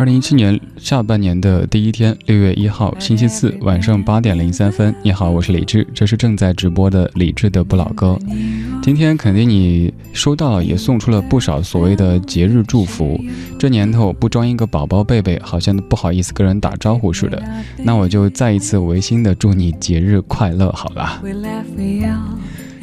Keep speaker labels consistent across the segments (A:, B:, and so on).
A: 二零一七年下半年的第一天，六月一号，星期四晚上八点零三分。你好，我是李志，这是正在直播的李智的不老歌。今天肯定你收到了，也送出了不少所谓的节日祝福。这年头不装一个宝宝贝贝，好像不好意思跟人打招呼似的。那我就再一次违心的祝你节日快乐，好了。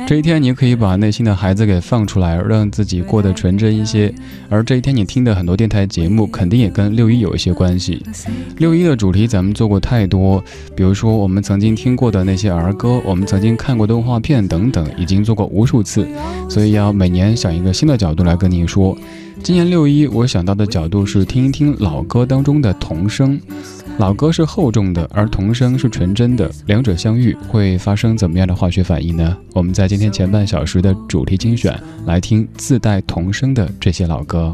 A: 这一天，你可以把内心的孩子给放出来，让自己过得纯真一些。而这一天，你听的很多电台节目，肯定也跟六一有一些关系。六一的主题咱们做过太多，比如说我们曾经听过的那些儿歌，我们曾经看过动画片等等，已经做过无数次。所以要每年想一个新的角度来跟您说。今年六一，我想到的角度是听一听老歌当中的童声。老歌是厚重的，而童声是纯真的，两者相遇会发生怎么样的化学反应呢？我们在今天前半小时的主题精选来听自带童声的这些老歌。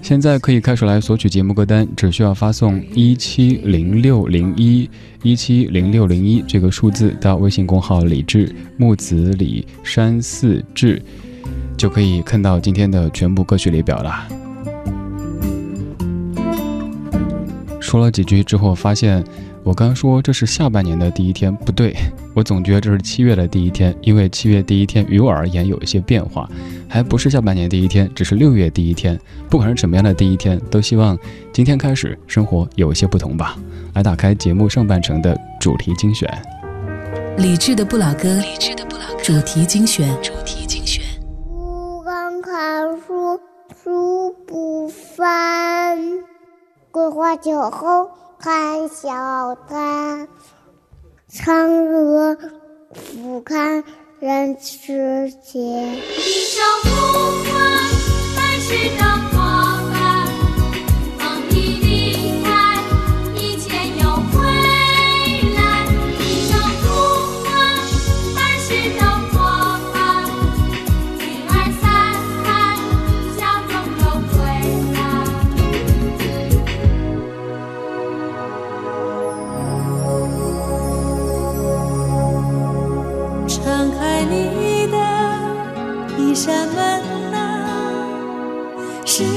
A: 现在可以开始来索取节目歌单，只需要发送一七零六零一一七零六零一这个数字到微信公号李志木子李山寺志，就可以看到今天的全部歌曲列表了。说了几句之后，发现我刚说这是下半年的第一天，不对，我总觉得这是七月的第一天，因为七月第一天于我而言有一些变化，还不是下半年第一天，只是六月第一天。不管是什么样的第一天，都希望今天开始生活有一些不同吧。来打开节目上半程的主题精选，
B: 理智的不老歌，理智的不老歌主题精选，主题精选。
C: 不刚看书，书不翻。桂花酒后看小丹，嫦娥俯瞰人世间。
D: 一生不换，百世当。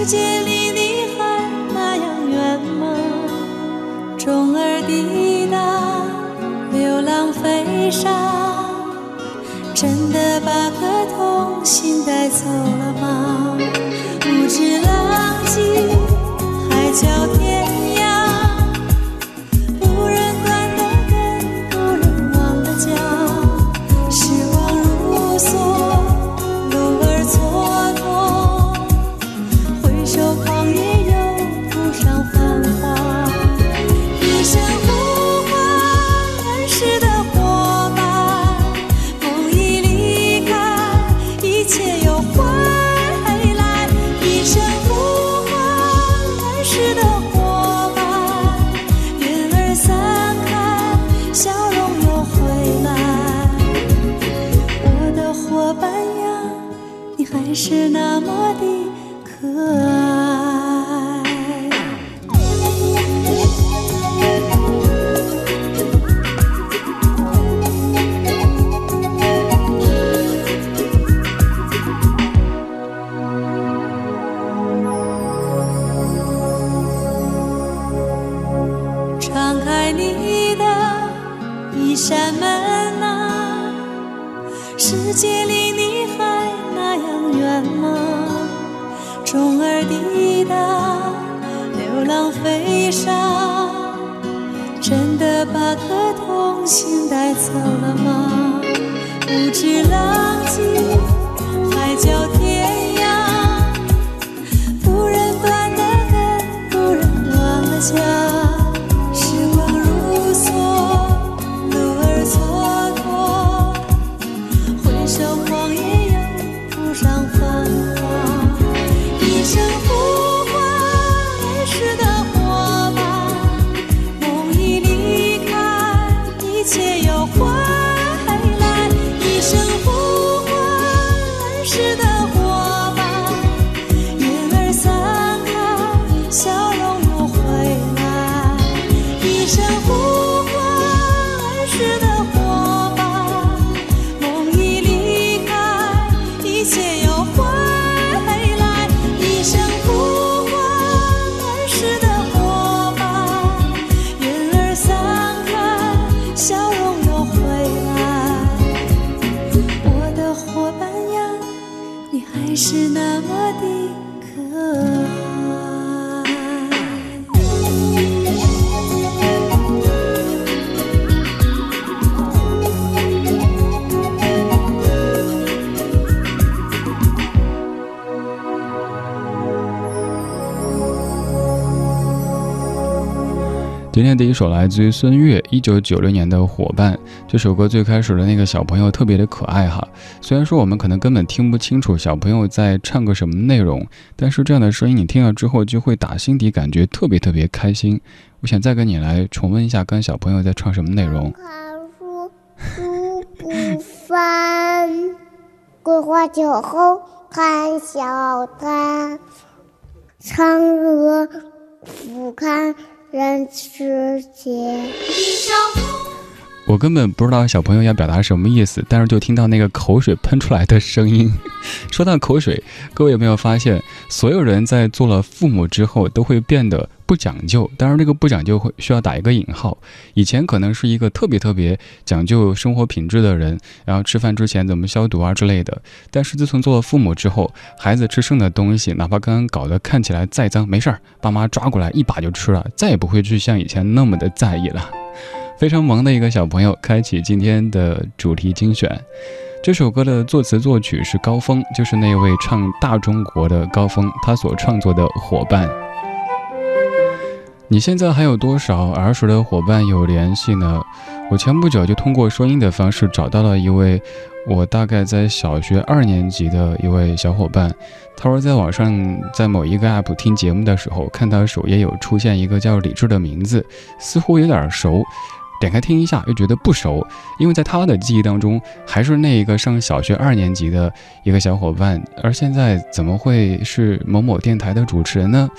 E: 世界离你还那样远吗？钟儿滴答，流浪飞沙，真的把颗童心带走了吗？不知浪迹海角天
A: 今天第一首来自于孙悦，一九九六年的《伙伴》。这首歌最开始的那个小朋友特别的可爱哈，虽然说我们可能根本听不清楚小朋友在唱个什么内容，但是这样的声音你听了之后就会打心底感觉特别特别开心。我想再跟你来重温一下，跟小朋友在唱什么内容。
C: 看书书不翻，桂花酒后看小摊，嫦娥俯瞰。人世间，
A: 我根本不知道小朋友要表达什么意思，但是就听到那个口水喷出来的声音。说到口水，各位有没有发现，所有人在做了父母之后都会变得不讲究？当然，这个不讲究会需要打一个引号。以前可能是一个特别特别讲究生活品质的人，然后吃饭之前怎么消毒啊之类的。但是自从做了父母之后，孩子吃剩的东西，哪怕刚刚搞得看起来再脏，没事儿，爸妈抓过来一把就吃了，再也不会去像以前那么的在意了。非常萌的一个小朋友，开启今天的主题精选。这首歌的作词作曲是高峰，就是那位唱《大中国》的高峰，他所创作的《伙伴》。你现在还有多少儿时的伙伴有联系呢？我前不久就通过收音的方式找到了一位，我大概在小学二年级的一位小伙伴。他说，在网上在某一个 app 听节目的时候，看到首页有出现一个叫李志的名字，似乎有点熟。点开听一下，又觉得不熟，因为在他的记忆当中，还是那一个上小学二年级的一个小伙伴，而现在怎么会是某某电台的主持人呢？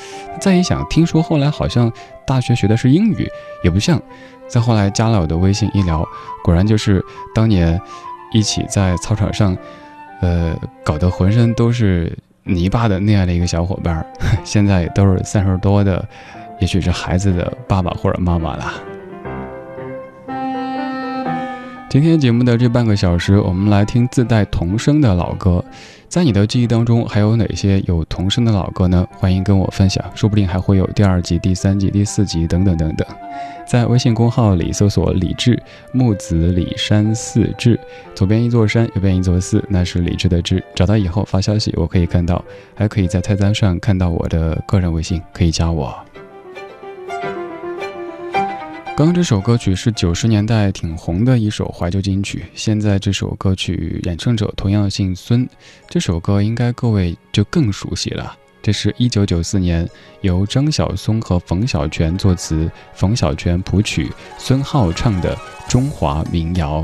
A: 再一想，听说后来好像大学学的是英语，也不像。再后来加了我的微信一聊，果然就是当年一起在操场上，呃，搞得浑身都是泥巴的那样的一个小伙伴，现在都是三十多的，也许是孩子的爸爸或者妈妈了。今天节目的这半个小时，我们来听自带童声的老歌。在你的记忆当中，还有哪些有童声的老歌呢？欢迎跟我分享，说不定还会有第二集、第三集、第四集等等等等。在微信公号里搜索“李志木子李山寺志”，左边一座山，右边一座寺，那是李志的志。找到以后发消息，我可以看到，还可以在菜单上看到我的个人微信，可以加我。刚刚这首歌曲是九十年代挺红的一首怀旧金曲，现在这首歌曲演唱者同样姓孙，这首歌应该各位就更熟悉了。这是一九九四年由张晓松和冯小泉作词，冯小泉谱曲，孙浩唱的中华民谣。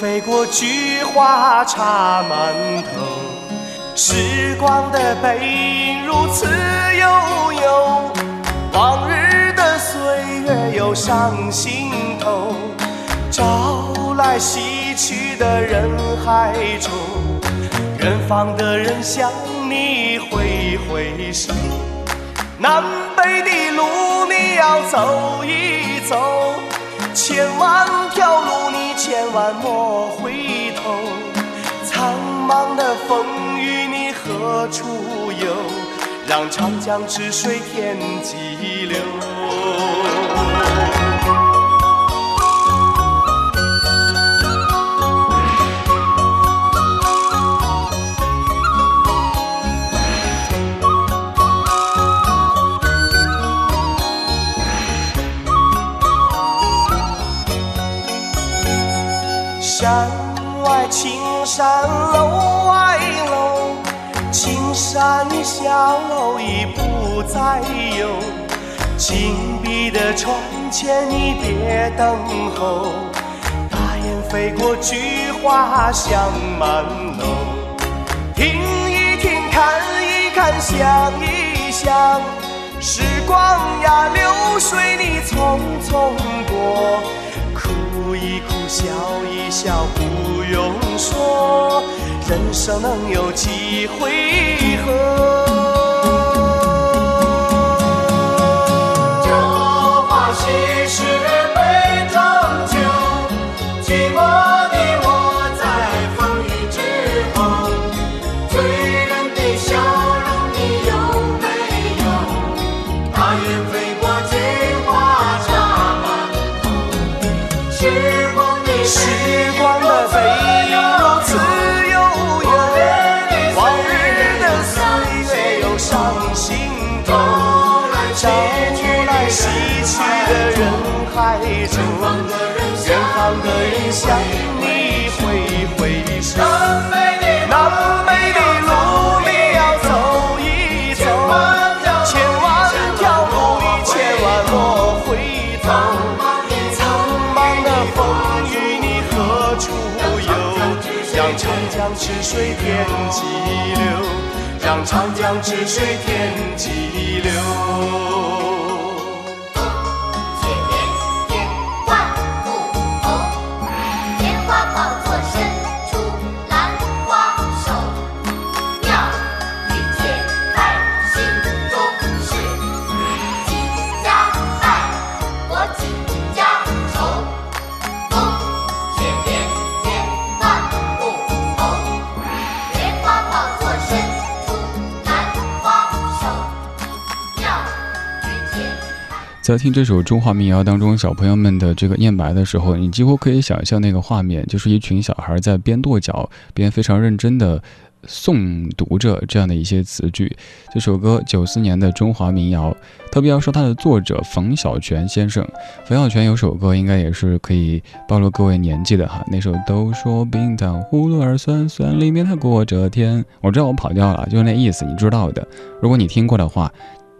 F: 飞过，菊花插满头，时光的背影如此悠悠，往日的岁月又上心头，朝来夕。去的人海中，远方的人向你挥挥手。南北的路你要走一走，千万条路你千万莫回头。苍茫的风雨你何处游？让长江之水天际流。窗前，你别等候。大雁飞过，菊花香满楼。听一听，看一看，想一想，时光呀，流水你匆匆过。哭一哭，笑一笑，不用说，人生能有几回合？
G: 的人
F: 向你挥挥手。南北的路你要走一走，千万条路你千万莫回头。苍茫的风雨你何处游？让长江之水天际流，让长江之水天际流。
G: 在
A: 听这首中华民谣当中，小朋友们的这个念白的时候，你几乎可以想象那个画面，就是一群小孩在边跺脚边非常认真的诵读着这样的一些词句。这首歌九四年的中华民谣，特别要说它的作者冯小泉先生。冯小泉有首歌应该也是可以暴露各位年纪的哈，那首都说冰糖葫芦儿酸酸，里面它裹着甜。我知道我跑调了，就是那意思，你知道的。如果你听过的话。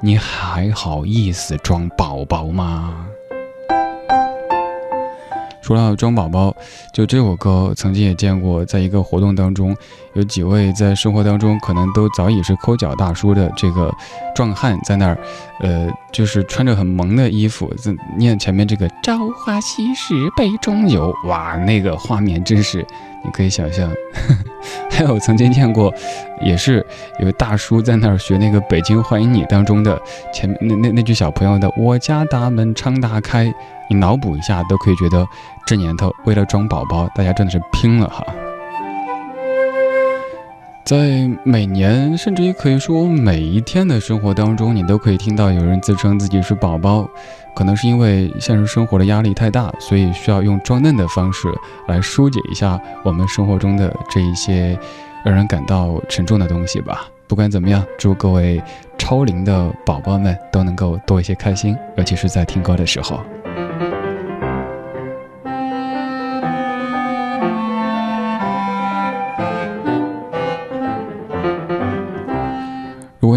A: 你还好意思装宝宝吗？说到装宝宝，就这首歌曾经也见过，在一个活动当中，有几位在生活当中可能都早已是抠脚大叔的这个壮汉在那儿，呃，就是穿着很萌的衣服，在念前面这个“朝花夕拾杯中酒”，哇，那个画面真是你可以想象。还有曾经见过，也是有大叔在那儿学那个《北京欢迎你》当中的前面那那那句小朋友的“我家大门常打开”，你脑补一下都可以觉得这年头为了装宝宝，大家真的是拼了哈。在每年，甚至于可以说每一天的生活当中，你都可以听到有人自称自己是宝宝，可能是因为现实生活的压力太大，所以需要用装嫩的方式来疏解一下我们生活中的这一些让人感到沉重的东西吧。不管怎么样，祝各位超龄的宝宝们都能够多一些开心，尤其是在听歌的时候。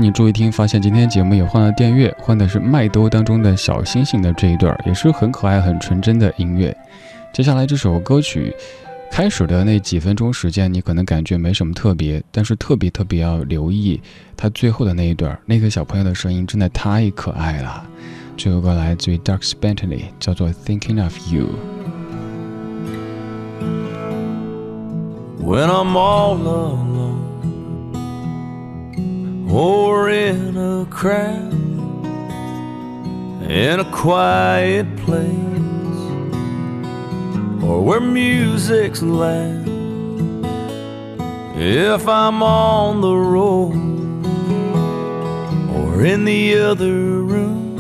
A: 你注意听，发现今天节目也换了电乐，换的是麦兜当中的小星星的这一段，也是很可爱、很纯真的音乐。接下来这首歌曲开始的那几分钟时间，你可能感觉没什么特别，但是特别特别要留意它最后的那一段，那个小朋友的声音真的太可爱了。这首歌来自于 Darks Bentley 叫做《Thinking of You》。
H: when I'm all alone or in a crowd in a quiet place or where music's loud. If I'm on the road or in the other room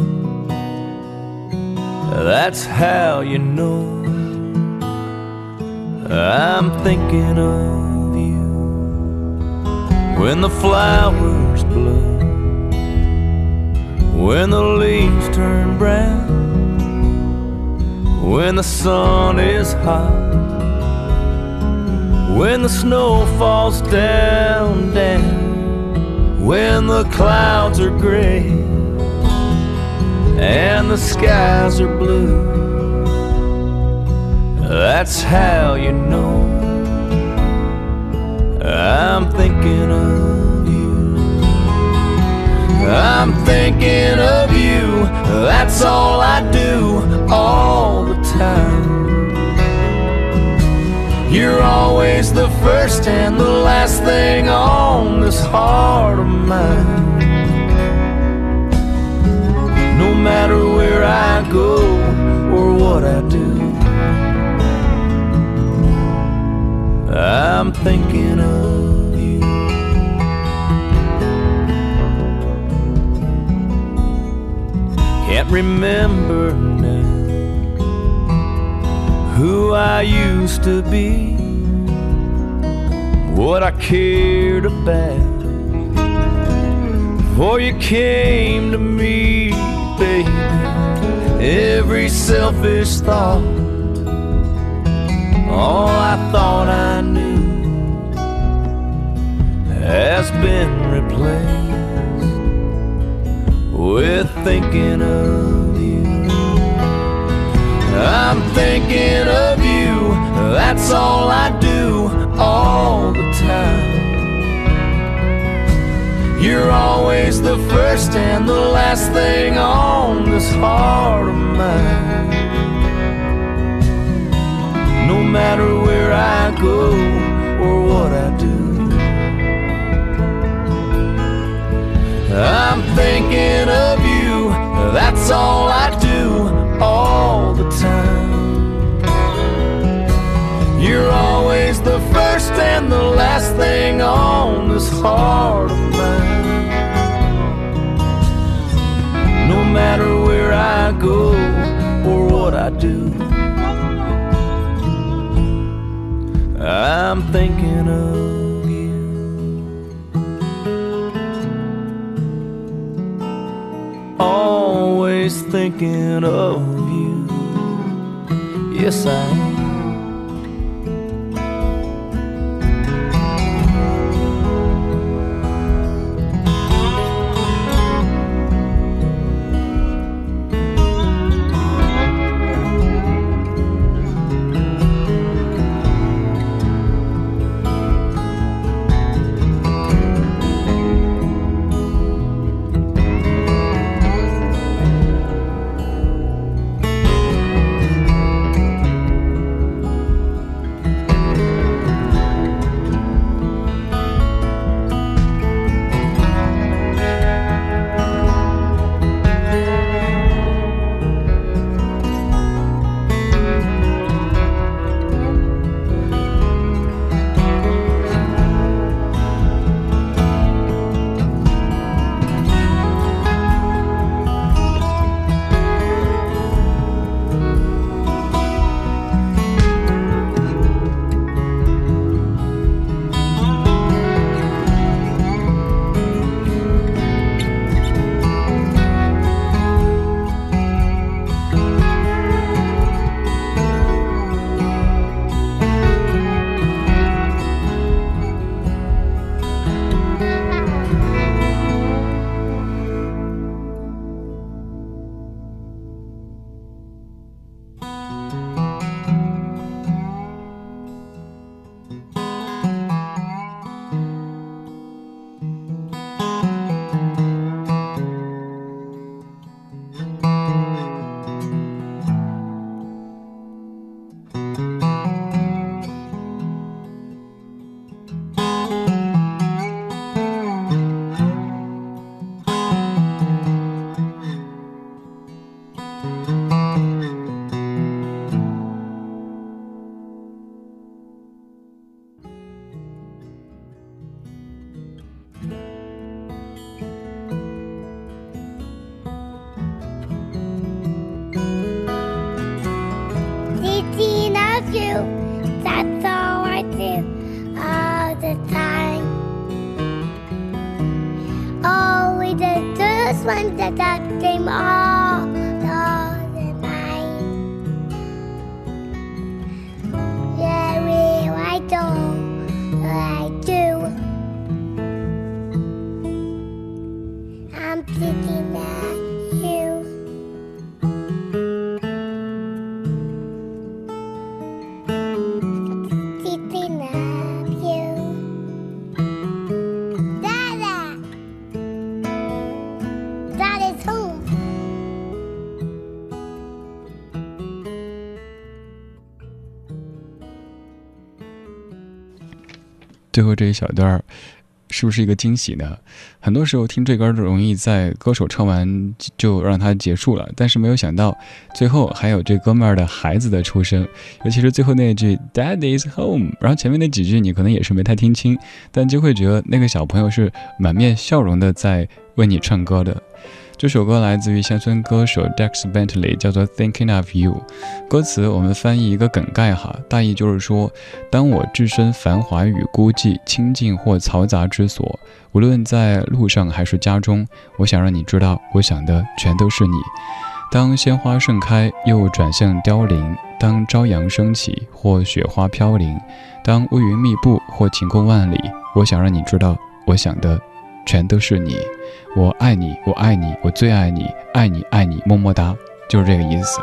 H: that's how you know I'm thinking of you. When the flowers when the leaves turn brown, when the sun is hot, when the snow falls down, down, when the clouds are gray, and the skies are blue. That's how you know I'm thinking of. I'm thinking of you. That's all I do all the time. You're always the first and the last thing on this heart of mine. No matter where I go or what I do, I'm thinking of Can't remember now who I used to be, what I cared about before you came to me, baby. Every selfish thought, all I thought I knew, has been replaced with thinking of you. I'm thinking of you, that's all I do all the time. You're always the first and the last thing on this heart of mine. No matter where I go or what I do, I'm thinking of you, that's all I do all the time. You're always the first and the last thing on this heart of mine. No matter where I go or what I do, I'm thinking of you. Always thinking of you. Yes, I am.
C: the time. Oh, we did this one the time.
A: 最后这一小段儿是不是一个惊喜呢？很多时候听这歌容易在歌手唱完就让它结束了，但是没有想到最后还有这哥们儿的孩子的出生，尤其是最后那句 “Dad is home”，然后前面那几句你可能也是没太听清，但就会觉得那个小朋友是满面笑容的在为你唱歌的。这首歌来自于乡村歌手 Dex Bentley，叫做《Thinking of You》。歌词我们翻译一个梗概哈，大意就是说，当我置身繁华与孤寂、清静或嘈杂之所，无论在路上还是家中，我想让你知道，我想的全都是你。当鲜花盛开又转向凋零，当朝阳升起或雪花飘零，当乌云密布或晴空万里，我想让你知道，我想的全都是你。我爱你，我爱你，我最爱你，爱你爱你，么么哒，就是这个意思。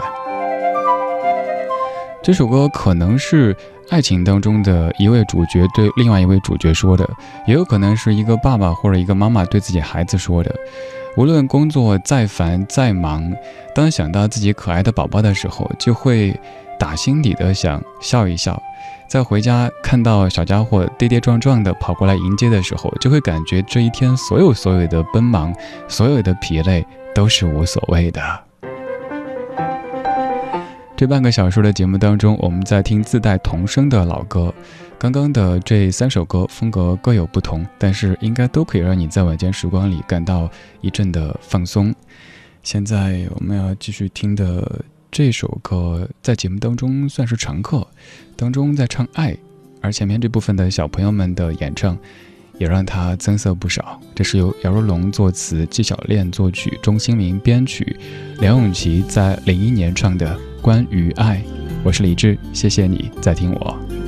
A: 这首歌可能是爱情当中的一位主角对另外一位主角说的，也有可能是一个爸爸或者一个妈妈对自己孩子说的。无论工作再烦再忙，当想到自己可爱的宝宝的时候，就会打心底的想笑一笑。在回家看到小家伙跌跌撞撞的跑过来迎接的时候，就会感觉这一天所有所有的奔忙，所有的疲累都是无所谓的。这半个小时的节目当中，我们在听自带童声的老歌。刚刚的这三首歌风格各有不同，但是应该都可以让你在晚间时光里感到一阵的放松。现在我们要继续听的。这首歌在节目当中算是常客，当中在唱爱，而前面这部分的小朋友们的演唱，也让他增色不少。这是由姚若龙作词，纪晓恋作曲，钟兴民编曲，梁咏琪在零一年唱的《关于爱》。我是李志，谢谢你在听我。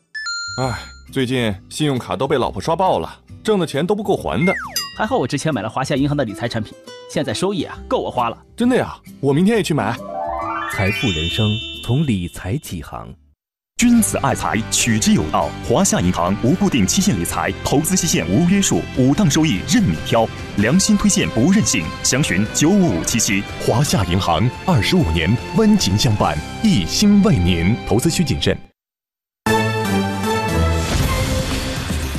I: 唉，最近信用卡都被老婆刷爆了，挣的钱都不够还的。
J: 还好我之前买了华夏银行的理财产品，现在收益啊够我花了。
I: 真的呀？我明天也去买。
K: 财富人生从理财起航。
L: 君子爱财，取之有道。华夏银行无固定期限理财，投资期限无约束，五档收益任你挑，良心推荐不任性。详询九五五七七。
M: 华夏银行二十五年温情相伴，一心为您。投资需谨慎。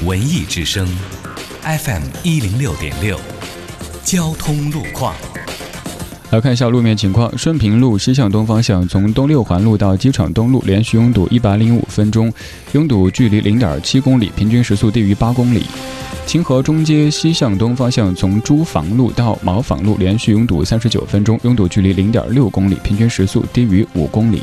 N: 文艺之声，FM 一零六点六，交通路况。
A: 来看一下路面情况：顺平路西向东方向，从东六环路到机场东路连续拥堵一百零五分钟，拥堵距离零点七公里，平均时速低于八公里。清河中街西向东方向，从朱房路到茅坊路连续拥堵三十九分钟，拥堵距离零点六公里，平均时速低于五公里。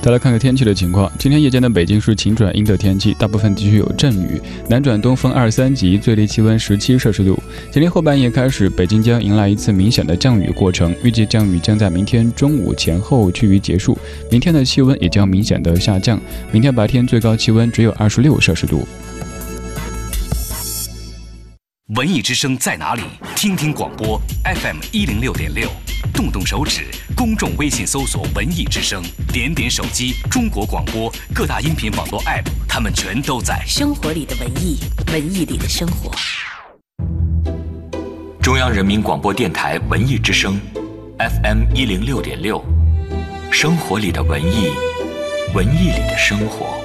A: 再来看看天气的情况。今天夜间的北京是晴转阴的天气，大部分地区有阵雨，南转东风二三级，最低气温十七摄氏度。今天后半夜开始，北京将迎来一次明显的降雨过程，预计降雨将在明天中午前后趋于结束。明天的气温也将明显的下降，明天白天最高气温只有二十六摄氏度。
N: 文艺之声在哪里？听听广播 FM 一零六点六，动动手指，公众微信搜索“文艺之声”，点点手机，中国广播各大音频网络 App，他们全都在。
B: 生活里的文艺，文艺里的生活。
O: 中央人民广播电台文艺之声，FM 一零六点六，生活里的文艺，文艺里的生活。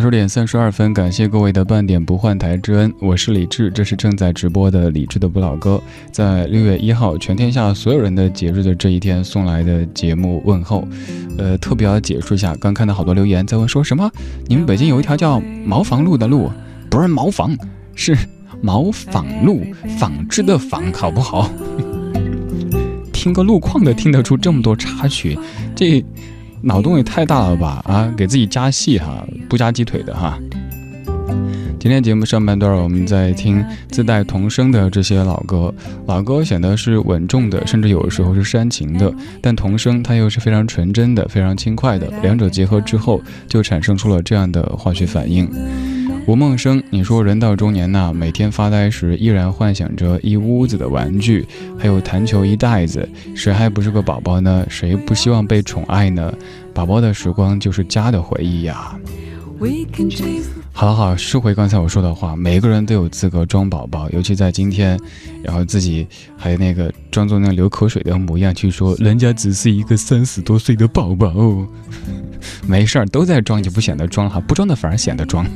A: 二十点三十二分，感谢各位的半点不换台之恩，我是李志，这是正在直播的李志的不老歌，在六月一号全天下所有人的节日的这一天送来的节目问候，呃，特别要解释一下，刚看到好多留言在问说什么，你们北京有一条叫茅房路的路，不是茅房，是茅纺路，纺织的纺，好不好？听个路况的听得出这么多插曲，这。脑洞也太大了吧！啊，给自己加戏哈，不加鸡腿的哈。今天节目上半段，我们在听自带童声的这些老歌，老歌显得是稳重的，甚至有的时候是煽情的，但童声它又是非常纯真的、非常轻快的，两者结合之后，就产生出了这样的化学反应。吴梦生，你说人到中年呐，每天发呆时依然幻想着一屋子的玩具，还有弹球一袋子，谁还不是个宝宝呢？谁不希望被宠爱呢？宝宝的时光就是家的回忆呀。好了好，收回刚才我说的话，每个人都有资格装宝宝，尤其在今天，然后自己还那个装作那流口水的模样去说，人家只是一个三十多岁的宝宝。没事儿，都在装，就不显得装哈，不装的反而显得装。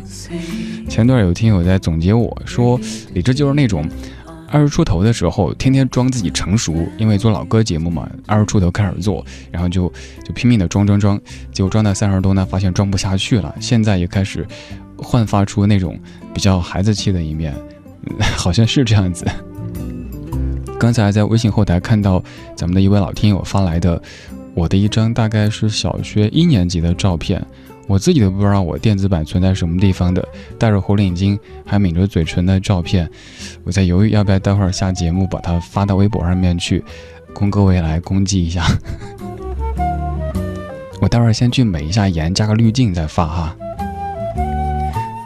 A: 前段有听友在总结我说，李志就是那种二十出头的时候，天天装自己成熟，因为做老歌节目嘛，二十出头开始做，然后就就拼命的装装装，结果装到三十多呢，发现装不下去了，现在也开始焕发出那种比较孩子气的一面，好像是这样子。刚才在微信后台看到咱们的一位老听友发来的。我的一张大概是小学一年级的照片，我自己都不知道我电子版存在什么地方的，戴着红领巾还抿着嘴唇的照片，我在犹豫要不要待会儿下节目把它发到微博上面去，供各位来攻击一下。我待会儿先去美一下颜，加个滤镜再发哈。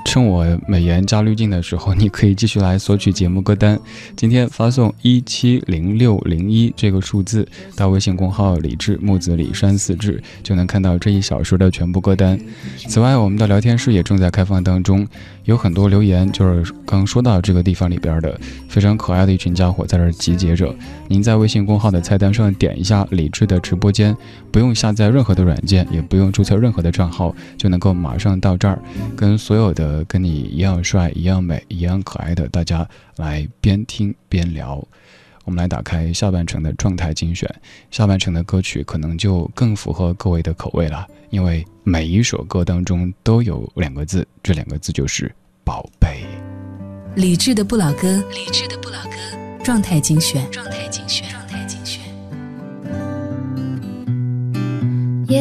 A: 趁我美颜加滤镜的时候，你可以继续来索取节目歌单。今天发送一七零六零一这个数字到微信公号“李志木子李山四志”，就能看到这一小时的全部歌单。此外，我们的聊天室也正在开放当中，有很多留言，就是刚说到这个地方里边的非常可爱的一群家伙在这集结着。您在微信公号的菜单上点一下李智的直播间，不用下载任何的软件，也不用注册任何的账号，就能够马上到这儿，跟所有的。跟你一样帅、一样美、一样可爱的大家来边听边聊。我们来打开下半程的状态精选，下半程的歌曲可能就更符合各位的口味了，因为每一首歌当中都有两个字，这两个字就是“宝贝”。
B: 理智的不老歌，理智的不老歌，状态精选，状态精选，状态精选。
P: 哒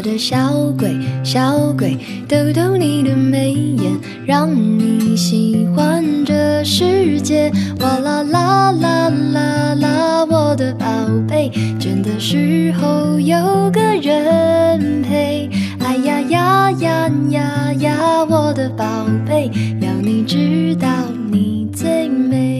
P: 我的小鬼，小鬼，逗逗你的眉眼，让你喜欢这世界。哇啦啦啦啦啦，我的宝贝，倦的时候有个人陪。哎呀呀呀呀呀，我的宝贝，要你知道你最美。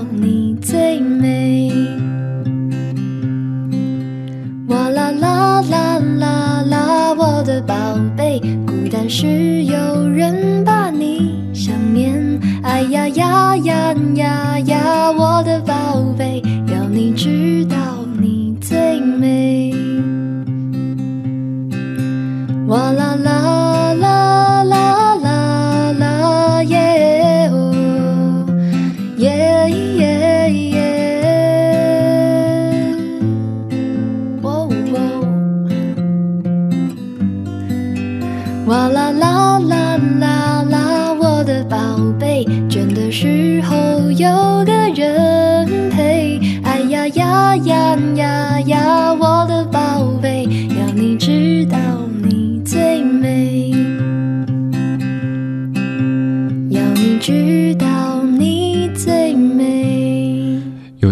P: 的宝贝，孤单时有人把你想念。哎呀呀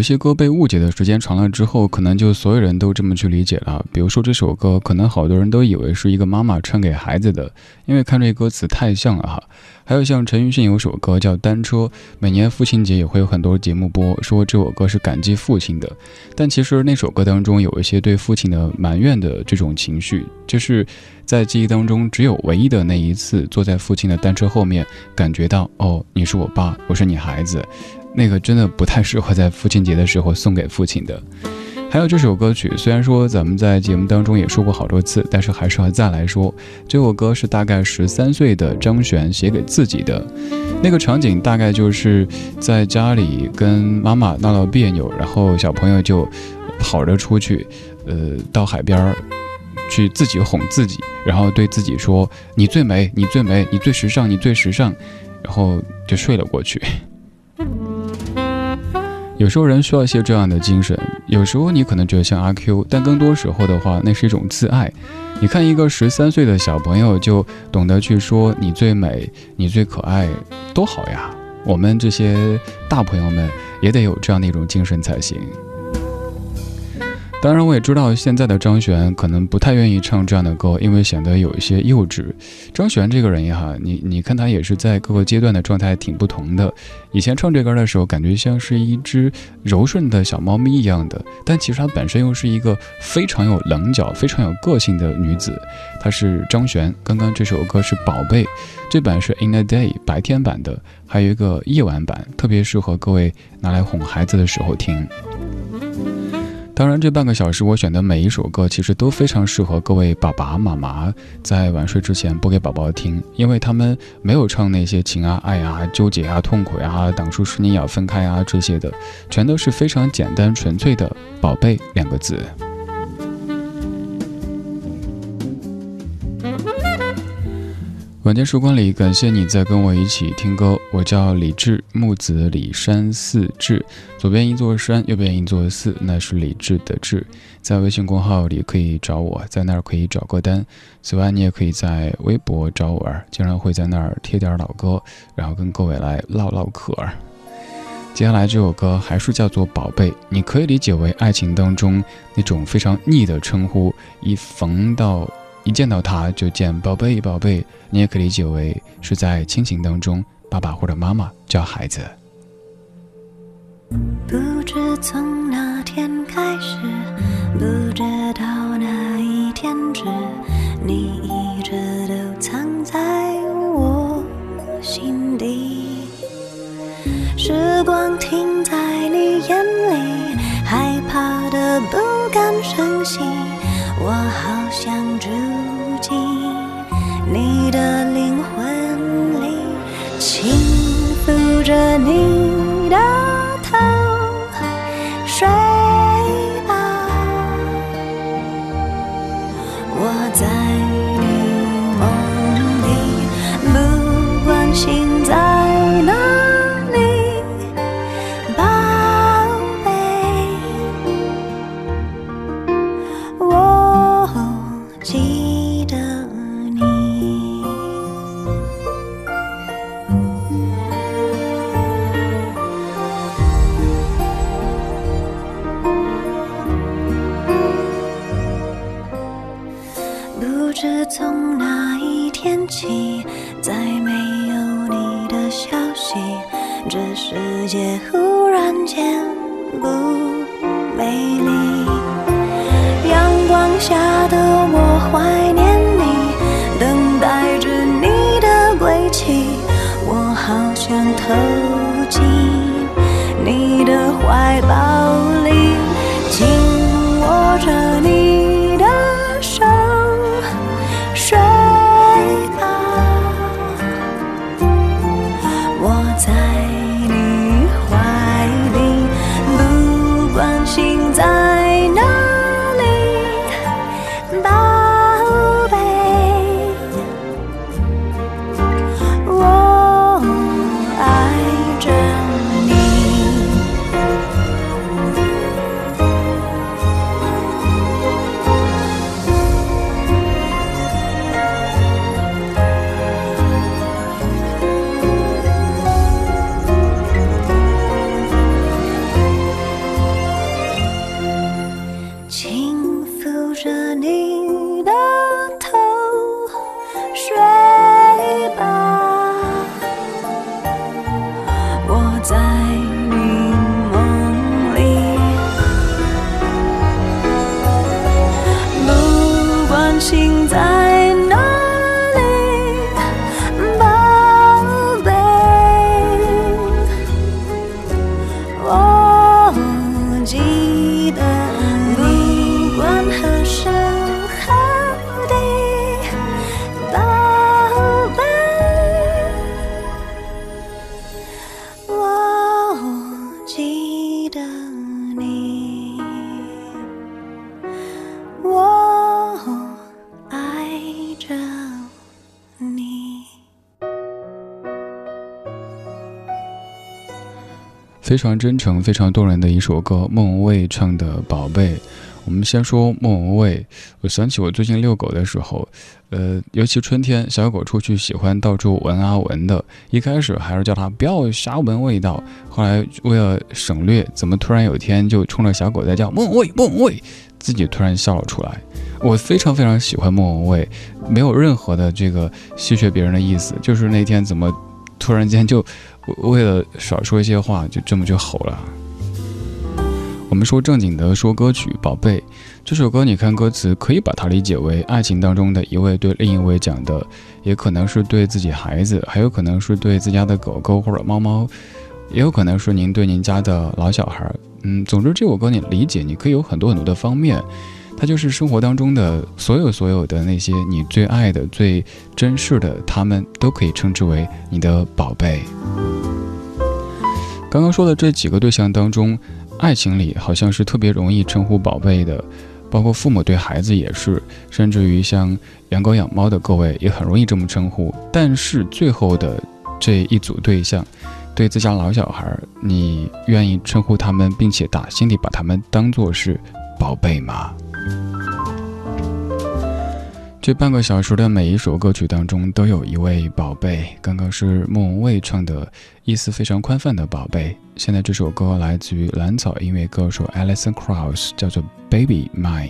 A: 些歌被误解的时间长了之后，可能就所有人都这么去理解了。比如说这首歌，可能好多人都以为是一个妈妈唱给孩子的，因为看这歌词太像了哈。还有像陈奕迅有首歌叫《单车》，每年父亲节也会有很多节目播，说这首歌是感激父亲的。但其实那首歌当中有一些对父亲的埋怨的这种情绪，就是在记忆当中只有唯一的那一次坐在父亲的单车后面，感觉到哦，你是我爸，我是你孩子。那个真的不太适合在父亲节的时候送给父亲的。还有这首歌曲，虽然说咱们在节目当中也说过好多次，但是还是要再来说。这首歌是大概十三岁的张悬写给自己的，那个场景大概就是在家里跟妈妈闹闹别扭，然后小朋友就跑着出去，呃，到海边儿去自己哄自己，然后对自己说：“你最美，你最美，你最时尚，你最时尚。”然后就睡了过去。有时候人需要一些这样的精神，有时候你可能觉得像阿 Q，但更多时候的话，那是一种自爱。你看一个十三岁的小朋友就懂得去说你最美，你最可爱，多好呀！我们这些大朋友们也得有这样的一种精神才行。当然，我也知道现在的张悬可能不太愿意唱这样的歌，因为显得有一些幼稚。张悬这个人也好，你你看他也是在各个阶段的状态挺不同的。以前唱这歌的时候，感觉像是一只柔顺的小猫咪一样的，但其实她本身又是一个非常有棱角、非常有个性的女子。她是张悬，刚刚这首歌是《宝贝》，这版是 In a Day 白天版的，还有一个夜晚版，特别适合各位拿来哄孩子的时候听。当然，这半个小时我选的每一首歌，其实都非常适合各位爸爸妈妈在晚睡之前播给宝宝听，因为他们没有唱那些情啊、爱啊、纠结啊、痛苦啊、当初是你要分开啊这些的，全都是非常简单纯粹的“宝贝”两个字。晚间时光里，感谢你在跟我一起听歌。我叫李志，木子李山寺志，左边一座山，右边一座寺，那是李志的志。在微信公号里可以找我，在那儿可以找歌单。此外，你也可以在微博找我，经常会在那儿贴点老歌，然后跟各位来唠唠嗑儿。接下来这首歌还是叫做《宝贝》，你可以理解为爱情当中那种非常腻的称呼，一逢到。一见到他就见宝贝宝贝，你也可理解为是在亲情当中，爸爸或者妈妈叫孩子。
Q: 不知从哪天开始，不知道哪一天止，你一直都藏在我心底。时光停在你眼里，害怕的不敢声息。我好想住进你的灵魂里，轻抚着你。界忽然间不美丽阳光下的我怀念你等待着你的归期我好想投进你的怀抱里紧握着
A: 非常真诚、非常动人的一首歌，莫文蔚唱的《宝贝》。我们先说莫文蔚，我想起我最近遛狗的时候，呃，尤其春天，小狗出去喜欢到处闻啊闻的。一开始还是叫它不要瞎闻味道，后来为了省略，怎么突然有一天就冲着小狗在叫莫文蔚，莫文蔚？自己突然笑了出来。我非常非常喜欢莫文蔚，没有任何的这个戏谑别人的意思，就是那天怎么突然间就为了少说一些话，就这么就吼了。我们说正经的说歌曲，宝贝这首歌，你看歌词可以把它理解为爱情当中的一位对另一位讲的，也可能是对自己孩子，还有可能是对自家的狗狗或者猫猫，也有可能是您对您家的老小孩。嗯，总之这首歌你理解，你可以有很多很多的方面，它就是生活当中的所有所有的那些你最爱的、最珍视的，他们都可以称之为你的宝贝。刚刚说的这几个对象当中。爱情里好像是特别容易称呼宝贝的，包括父母对孩子也是，甚至于像养狗养猫的各位也很容易这么称呼。但是最后的这一组对象，对自家老小孩，你愿意称呼他们，并且打心底把他们当做是宝贝吗？这半个小时的每一首歌曲当中，都有一位宝贝。刚刚是莫文蔚唱的，意思非常宽泛的宝贝。现在这首歌来自于蓝草音乐歌手 Alison Krauss，叫做《Baby Mine》。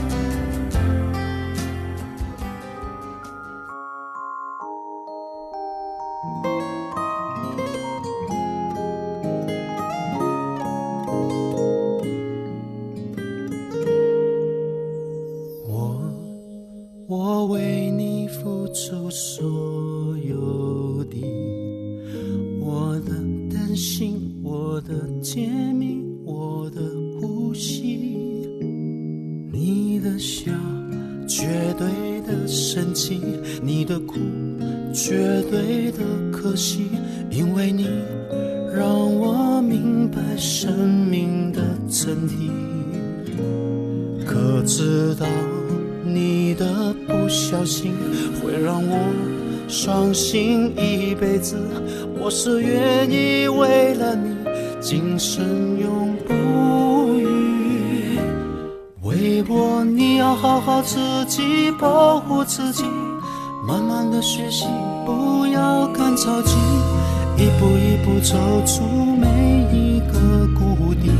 F: 步走出每一个谷底，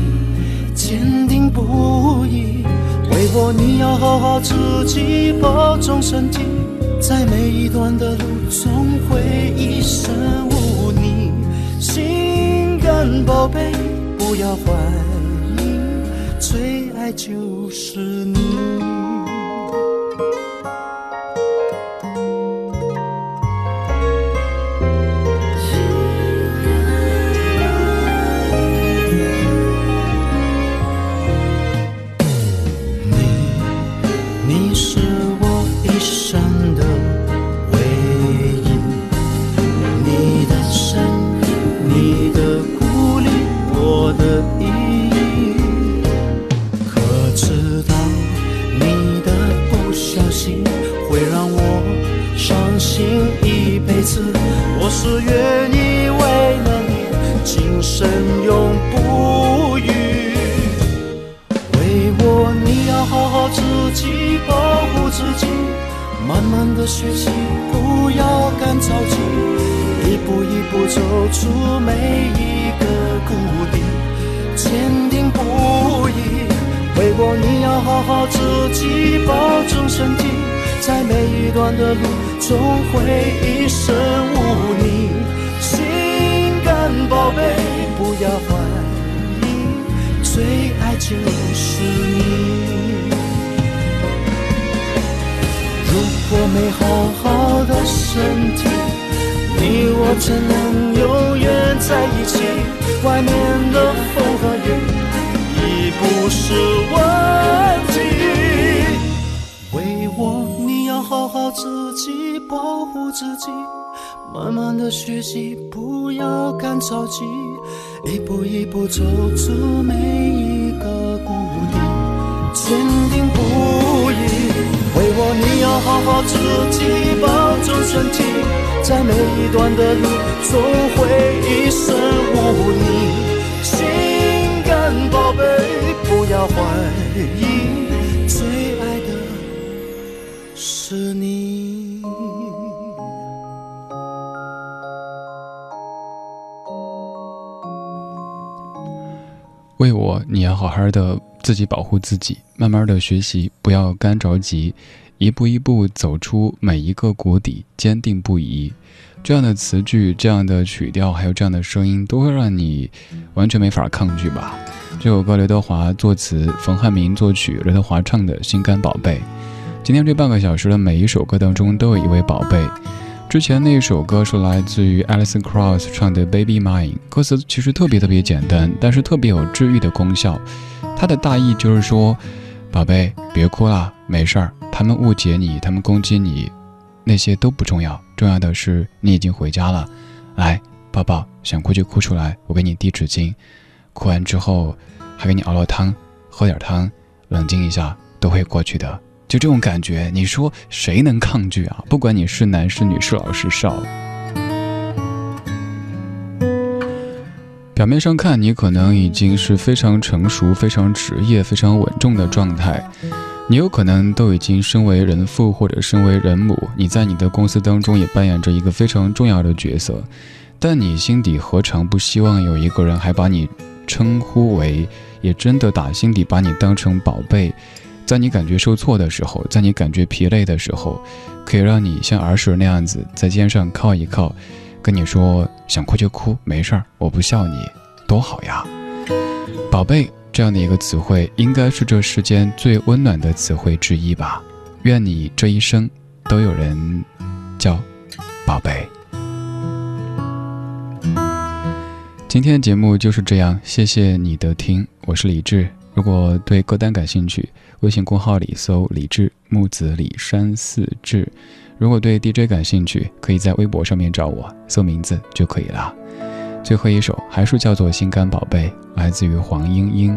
F: 坚定不移。为我，你要好好自己保重身体，在每一段的路总会一生无你。心肝宝贝，不要怀疑，最爱就是。你慢慢的学习，不要赶着急，一步一步走出每一个谷底，坚定不移。为我，你要好好自己保重身体，在每一段的路总会一生无你。心肝宝贝，不要怀疑，最爱就是你。我没好好的身体，你我怎能永远在一起？外面的风和雨已不是问题。为我，你要好好自己保护自己，慢慢的学习，不要赶着急，一步一步走出每一个谷底，坚定不移。为我，你要好好自己保重身体，在每一段的路总会一生无你。心肝宝贝，不要怀疑，最爱的是你。
A: 为我，你要好好的自己保护自己，慢慢的学习，不要干着急，一步一步走出每一个谷底，坚定不移。这样的词句、这样的曲调，还有这样的声音，都会让你完全没法抗拒吧。这首歌刘德华作词，冯汉明作曲，刘德华唱的《心肝宝贝》。今天这半个小时的每一首歌当中，都有一位宝贝。之前那首歌是来自于 Alison Krauss 唱的《Baby Mine》，歌词其实特别特别简单，但是特别有治愈的功效。它的大意就是说，宝贝，别哭了，没事儿。他们误解你，他们攻击你，那些都不重要，重要的是你已经回家了。来，抱抱，想哭就哭出来，我给你递纸巾。哭完之后，还给你熬了汤，喝点汤，冷静一下，都会过去的。就这种感觉，你说谁能抗拒啊？不管你是男是女，是老是少。表面上看，你可能已经是非常成熟、非常职业、非常稳重的状态，你有可能都已经身为人父或者身为人母，你在你的公司当中也扮演着一个非常重要的角色，但你心底何尝不希望有一个人还把你称呼为，也真的打心底把你当成宝贝？在你感觉受挫的时候，在你感觉疲累的时候，可以让你像儿时那样子在肩上靠一靠，跟你说想哭就哭，没事儿，我不笑你，多好呀！宝贝这样的一个词汇，应该是这世间最温暖的词汇之一吧。
E: 愿你这一生都有人叫宝贝。今天的节目就是这样，谢谢你的听，我是李志。如果对歌单感兴趣，微信公号里搜“李志木子李山寺志”。如果对 DJ 感兴趣，可以在微博上面找我，搜名字就可以了。最后一首还是叫做《心肝宝贝》，来自于黄莺莺。